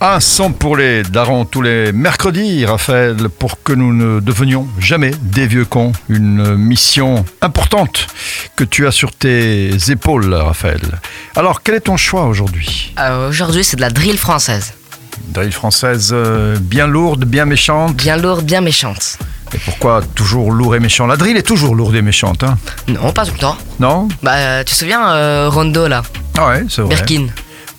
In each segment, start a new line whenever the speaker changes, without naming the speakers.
Un son pour les darons tous les mercredis, Raphaël, pour que nous ne devenions jamais des vieux cons. Une mission importante que tu as sur tes épaules, Raphaël. Alors, quel est ton choix aujourd'hui?
Euh, Aujourd'hui, c'est de la drill française.
Drill française euh, bien lourde, bien méchante.
Bien lourde, bien méchante.
Et pourquoi toujours lourd et méchant La drill est toujours lourde et méchante, hein?
Non, pas tout le temps.
Non?
Bah, tu te souviens, euh, Rondo, là?
Ah ouais, c'est vrai.
Birkin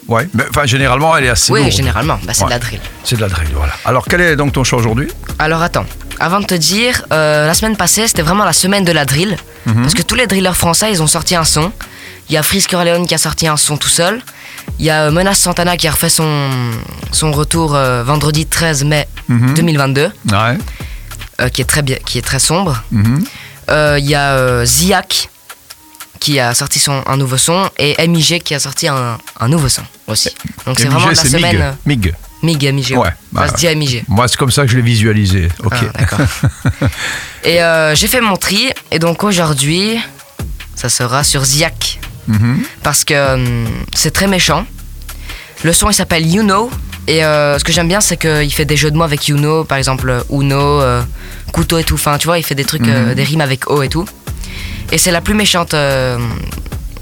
Ouais, mais enfin, généralement, elle est assez
Oui,
lourde.
généralement, bah, c'est de
Ouais.
la drill.
C'est de la drill, voilà. Alors, quel est donc ton choix aujourd'hui?
Alors, attends. Avant de te dire, euh, la semaine passée, c'était vraiment la semaine de la drill.
Mhm.
Parce que tous les drillers français, ils ont sorti un son. Il y a Frisk Corleone qui a sorti un son tout seul. Il y a euh, Menace Santana qui a refait son, son retour euh, vendredi 13 mai
Mhm.
2022,
Ouais.
euh, qui, est très bien, qui est très sombre.
Mhm.
Euh, Il y a euh, Ziak qui a sorti son, un nouveau son et MIG qui a sorti un, un nouveau son aussi. Donc c'est vraiment
Mig,
la semaine.
Mig.
euh,
Mig.
Mig.
Ouais,
Ça
bah,
se dit MIG.
Moi, c'est comme ça que je l'ai visualisé. Ok.
Ah, d'accord. et euh, j'ai fait mon tri et donc aujourd'hui, ça sera sur Ziak
Mhm.
parce que hum, c'est très méchant. Le son il s'appelle You Know et euh, ce que j'aime bien c'est qu'il fait des jeux de mots avec You Know, par exemple euh, Uno, euh, couteau et tout. Enfin, tu vois, il fait des trucs, euh,
Mhm.
des rimes avec O et tout. Et c'est la plus méchante euh,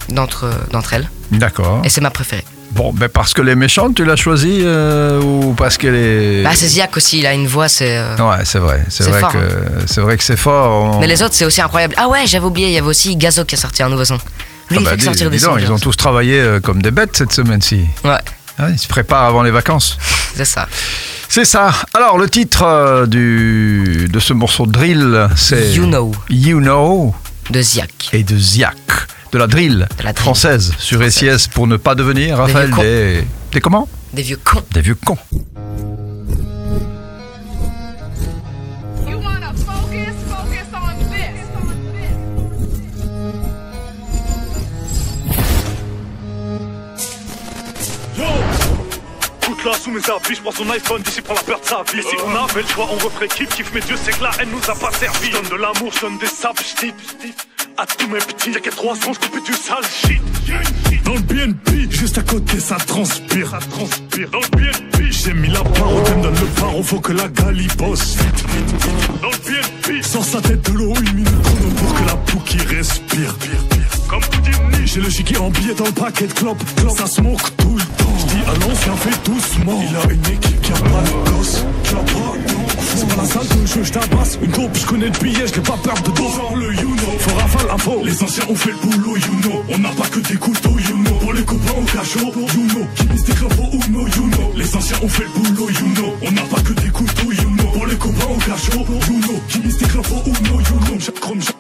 d'entre d'entre elles
D'accord.
et c'est ma préférée.
Bon, ben parce que les méchantes, tu l'as choisie euh, ou parce qu'elle est.
Bah c'est Ziak aussi, il a une voix, c'est. euh,
Ouais, c'est vrai. C'est
C'est
vrai
fort, hein.
que c'est vrai que c'est fort. On-
Mais les autres c'est aussi incroyable. Ah ouais, j'avais oublié, il y avait aussi Gazo qui a sorti un nouveau son. Lui
Ah
il
bah,
fait que
dis-
sortir des
dis donc,
sons.
ils ont tous travaillé euh, comme des bêtes cette semaine-ci.
Ouais,
Hein, ils se préparent avant les vacances.
c'est ça.
C'est ça. Alors, le titre euh, du, de ce morceau de drill, c'est
You Know
You Know
de Ziak.
et de Ziak. De la drill,
De la drill.
française sur
Française.
SIS pour ne pas devenir, Raphaël,
cons.
des, des comment?
Des vieux cons.
Des vieux cons.
Sous mes habits, je prends son iPhone, d'ici prend la peur de sa vie. Si on avait le choix, on referait kiff kiff, mais Dieu sait que la haine nous a pas servi. Je donne de l'amour, je donne des sables, je à tous mes petits, y'a qu'à 300, je coupe du sale shit. Dans le BNP, juste à côté, ça transpire. Ça transpire. Dans le BNP, j'ai mis la barre, on me donne le phare, faut que la galibosse. Dans le BNP, sors sa tête de l'eau, une minute chrono pour que la qui respire. Comme Houdini, j'ai le chiqui en billet dans le paquet de clopes. Ça smoke tout le J'dis à fais doucement. Il a une équipe qui a pas de gosse. Qui a pas C'est pas la salle de jeu, j'tabasse une dope, j'connais le billet, j'n'ai pas peur de dos. Le you know, faut rafale info. Les anciens ont fait le boulot, you know. On n'a pas que des couteaux, you know. Pour les copains au cachot, you know. Qui mise des clopes au Uno, you know. Les anciens ont fait le boulot, you know. On n'a pas que des couteaux, you know. Pour les copains au cachot, you know. Qui mise des you know. Cha-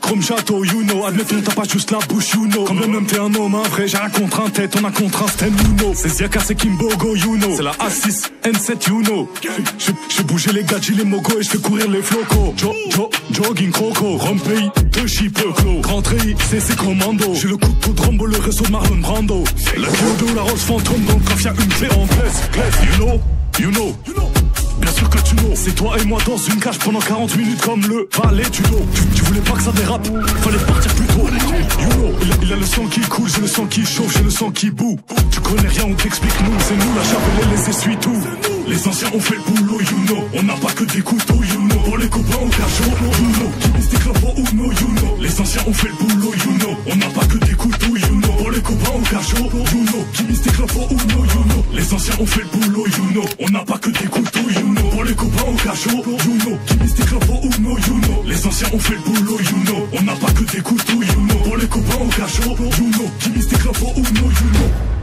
Chrome, château, you know. Admettons, t'as pas juste la bouche, you know. Quand même t'es un homme, un vrai, j'ai rien contre un tête, on a contre un stem, you know. C'est Ziaka, c'est Kimbogo, you know. C'est la A6, N7, you know. J'ai- bougé les gadgets, les mogos et je fais courir les flocos. Jo, jo, jogging croco, rhum pays, de chip clos. Grand c'est ses commandos. J'ai le couteau de Rambo, le réseau de Marlon Brando. La de la rose fantôme, le graphe, y'a une clé en. Glace, you know, you know, you know. C'est toi et moi dans une cage pendant 40 minutes comme le valet du dos. Tu, tu voulais pas que ça dérape, fallait partir plus tôt. You know, il a, il a le sang qui coule, j'ai le sang qui chauffe, j'ai le sang qui boue. Tu connais rien, on t'explique nous, c'est nous la chapelle et les essuie-tout. Les anciens ont fait le boulot, you know. On n'a pas que des couteaux, you know. Pour les copains au cachot, you know. Qui mise des clopes au Uno, you know. Les anciens ont fait le boulot, you know. On n'a pas que des couteaux, you know. Pour les copains au cachot, you know. Qui mise des clopes au Uno, you know. Les anciens ont fait le boulot, you know. On n'a pas que des couteaux, you know. Copains au cachot, you know. Qui des clopes au Uno, you know. Les anciens ont fait le boulot, you know. On n'a pas que des couteaux, you know. Pour les copains au cachot, you know. Qui clopes au Uno, you know.